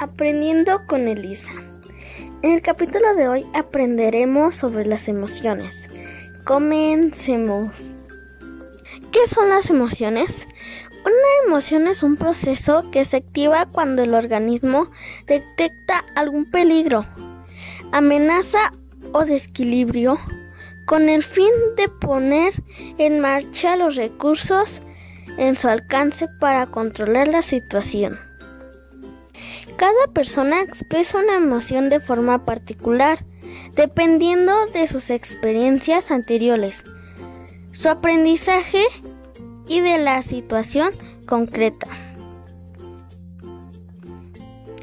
Aprendiendo con Elisa. En el capítulo de hoy aprenderemos sobre las emociones. Comencemos. ¿Qué son las emociones? Una emoción es un proceso que se activa cuando el organismo detecta algún peligro, amenaza o desequilibrio con el fin de poner en marcha los recursos en su alcance para controlar la situación. Cada persona expresa una emoción de forma particular, dependiendo de sus experiencias anteriores, su aprendizaje y de la situación concreta.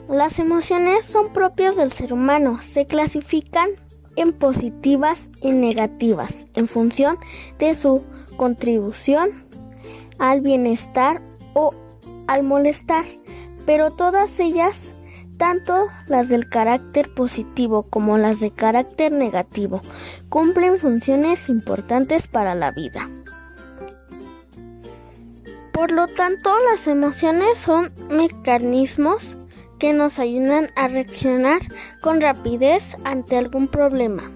Las emociones son propias del ser humano, se clasifican en positivas y negativas en función de su contribución al bienestar o al molestar pero todas ellas, tanto las del carácter positivo como las de carácter negativo, cumplen funciones importantes para la vida. Por lo tanto, las emociones son mecanismos que nos ayudan a reaccionar con rapidez ante algún problema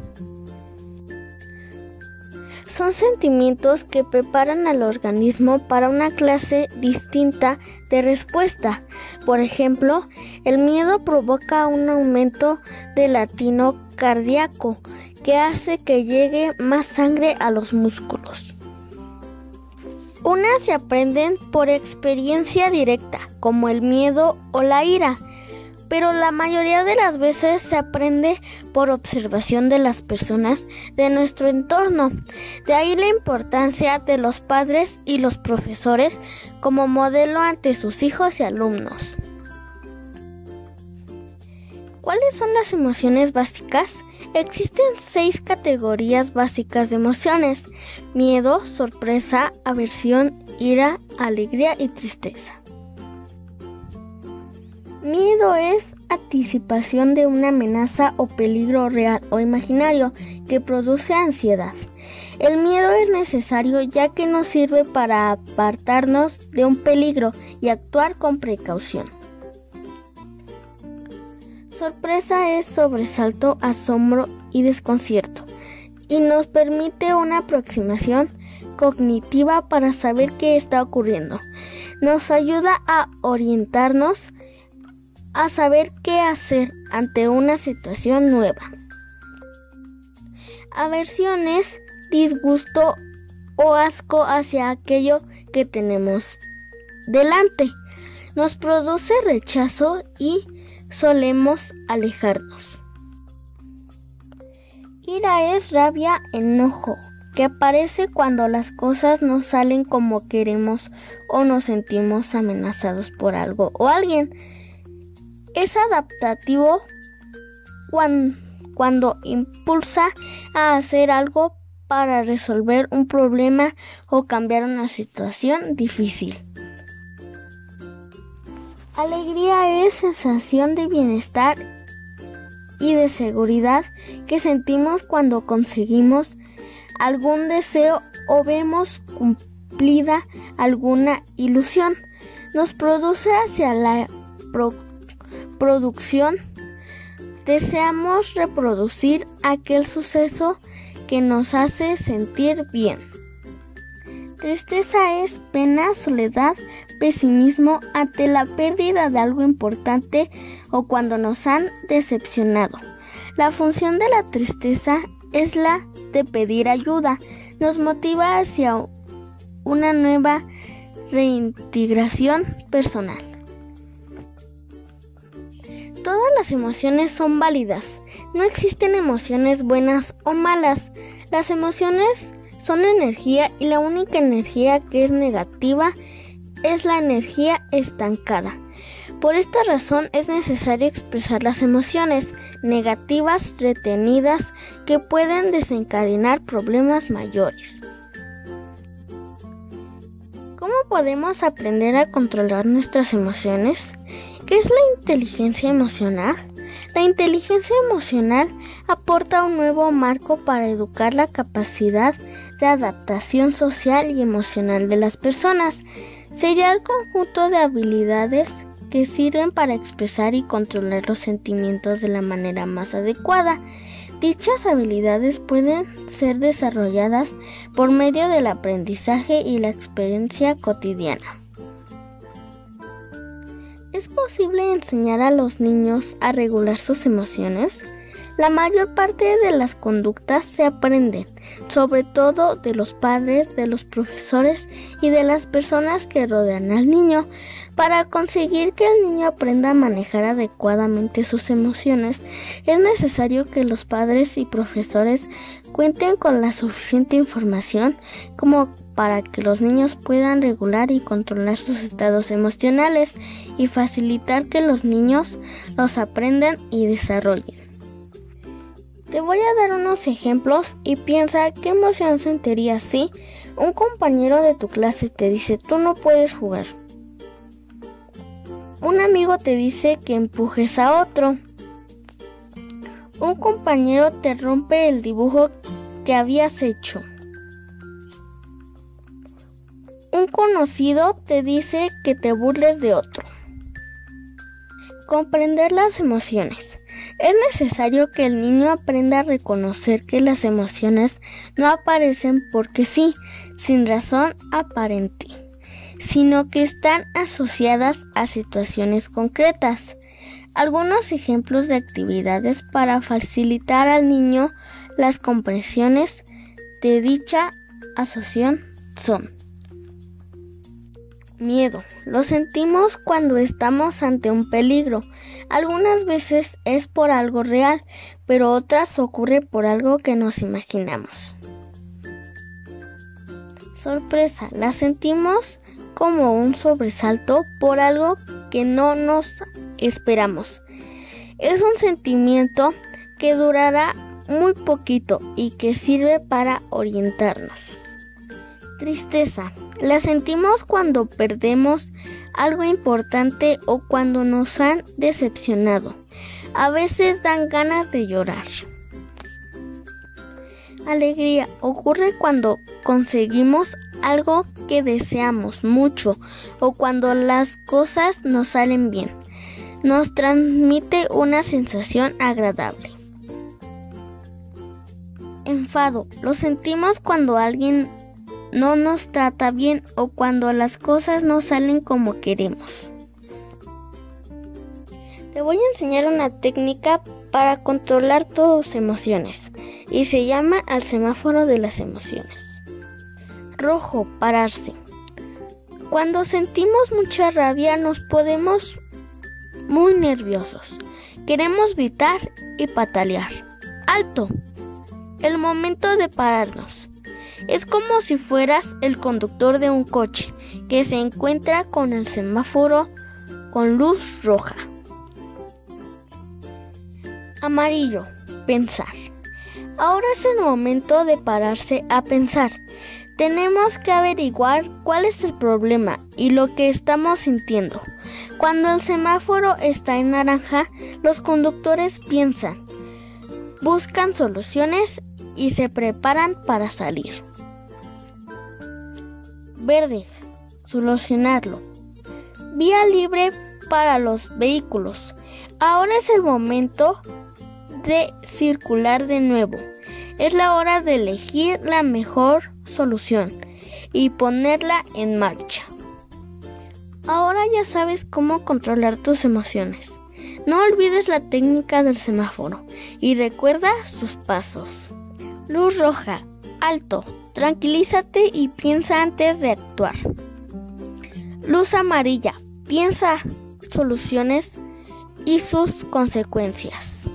son sentimientos que preparan al organismo para una clase distinta de respuesta. Por ejemplo, el miedo provoca un aumento del latino cardíaco que hace que llegue más sangre a los músculos. Unas se aprenden por experiencia directa, como el miedo o la ira, pero la mayoría de las veces se aprende por observación de las personas de nuestro entorno. De ahí la importancia de los padres y los profesores como modelo ante sus hijos y alumnos. ¿Cuáles son las emociones básicas? Existen seis categorías básicas de emociones. Miedo, sorpresa, aversión, ira, alegría y tristeza. Miedo es anticipación de una amenaza o peligro real o imaginario que produce ansiedad. El miedo es necesario ya que nos sirve para apartarnos de un peligro y actuar con precaución. Sorpresa es sobresalto, asombro y desconcierto y nos permite una aproximación cognitiva para saber qué está ocurriendo. Nos ayuda a orientarnos a saber qué hacer ante una situación nueva. Aversiones, disgusto o asco hacia aquello que tenemos delante. Nos produce rechazo y solemos alejarnos. Ira es rabia, enojo, que aparece cuando las cosas no salen como queremos o nos sentimos amenazados por algo o alguien. Es adaptativo cuando, impulsa a hacer algo para resolver un problema o cambiar una situación difícil. Alegría es sensación de bienestar y de seguridad que sentimos cuando conseguimos algún deseo o vemos cumplida alguna ilusión. Nos produce hacia la producción, deseamos reproducir aquel suceso que nos hace sentir bien. Tristeza es pena, soledad, pesimismo ante la pérdida de algo importante o cuando nos han decepcionado. La función de la tristeza es la de pedir ayuda. Nos motiva hacia una nueva reintegración personal. Las emociones son válidas. No existen emociones buenas o malas. Las emociones son energía y la única energía que es negativa es la energía estancada. Por esta razón es necesario expresar las emociones negativas retenidas que pueden desencadenar problemas mayores. ¿Cómo podemos aprender a controlar nuestras emociones? ¿Qué es la inteligencia emocional? La inteligencia emocional aporta un nuevo marco para educar la capacidad de adaptación social y emocional de las personas. Sería el conjunto de habilidades que sirven para expresar y controlar los sentimientos de la manera más adecuada. Dichas habilidades pueden ser desarrolladas por medio del aprendizaje y la experiencia cotidiana. ¿Es posible enseñar a los niños a regular sus emociones? La mayor parte de las conductas se aprenden, sobre todo de los padres, de los profesores y de las personas que rodean al niño. Para conseguir que el niño aprenda a manejar adecuadamente sus emociones, es necesario que los padres y profesores cuenten con la suficiente información como para que los niños puedan regular y controlar sus estados emocionales y facilitar que los niños los aprendan y desarrollen. Te voy a dar unos ejemplos y piensa qué emoción sentirías si un compañero de tu clase te dice tú no puedes jugar. Un amigo te dice que empujes a otro. Un compañero te rompe el dibujo que habías hecho. Un conocido te dice que te burles de otro. Comprender las emociones. Es necesario que el niño aprenda a reconocer que las emociones no aparecen porque sí, sin razón aparente, sino que están asociadas a situaciones concretas. Algunos ejemplos de actividades para facilitar al niño las comprensiones de dicha asociación son miedo. Lo sentimos cuando estamos ante un peligro. Algunas veces es por algo real, pero otras ocurre por algo que nos imaginamos. Sorpresa. La sentimos como un sobresalto por algo que no nos esperamos. Es un sentimiento que durará muy poquito y que sirve para orientarnos. Tristeza. La sentimos cuando perdemos algo importante o cuando nos han decepcionado. A veces dan ganas de llorar. Alegría ocurre cuando conseguimos algo que deseamos mucho o cuando las cosas nos salen bien. Nos transmite una sensación agradable. Enfado. Lo sentimos cuando alguien no nos trata bien o cuando las cosas no salen como queremos. Te voy a enseñar una técnica para controlar tus emociones y se llama al semáforo de las emociones. Rojo, pararse. Cuando sentimos mucha rabia nos podemos muy nerviosos. Queremos gritar y patalear. Alto. El momento de pararnos. Es como si fueras el conductor de un coche que se encuentra con el semáforo con luz roja. Amarillo, pensar. Ahora es el momento de pararse a pensar. Tenemos que averiguar cuál es el problema y lo que estamos sintiendo. Cuando el semáforo está en naranja, los conductores piensan, buscan soluciones y se preparan para salir. Verde. Solucionarlo. Vía libre para los vehículos. Ahora es el momento de circular de nuevo. Es la hora de elegir la mejor solución y ponerla en marcha. Ahora ya sabes cómo controlar tus emociones. No olvides la técnica del semáforo y recuerda sus pasos. Luz roja, alto, Tranquilízate y piensa antes de actuar. Luz amarilla. Piensa soluciones y sus consecuencias.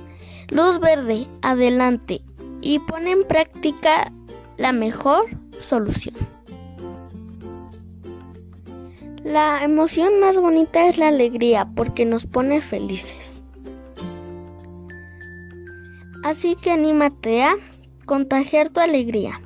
Luz verde. Adelante y pone en práctica la mejor solución. La emoción más bonita es la alegría porque nos pone felices. Así que anímate a contagiar tu alegría.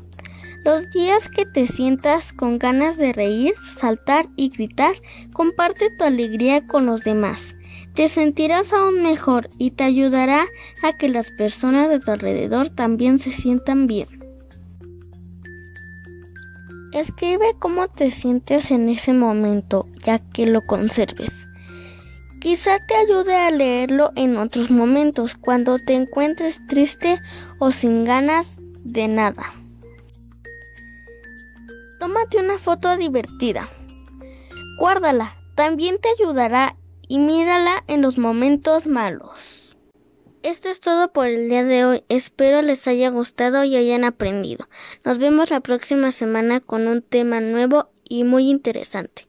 Los días que te sientas con ganas de reír, saltar y gritar, comparte tu alegría con los demás. Te sentirás aún mejor y te ayudará a que las personas de tu alrededor también se sientan bien. Escribe cómo te sientes en ese momento, ya que lo conserves. Quizá te ayude a leerlo en otros momentos, cuando te encuentres triste o sin ganas de nada. Tómate una foto divertida. Guárdala, también te ayudará y mírala en los momentos malos. Esto es todo por el día de hoy. Espero les haya gustado y hayan aprendido. Nos vemos la próxima semana con un tema nuevo y muy interesante.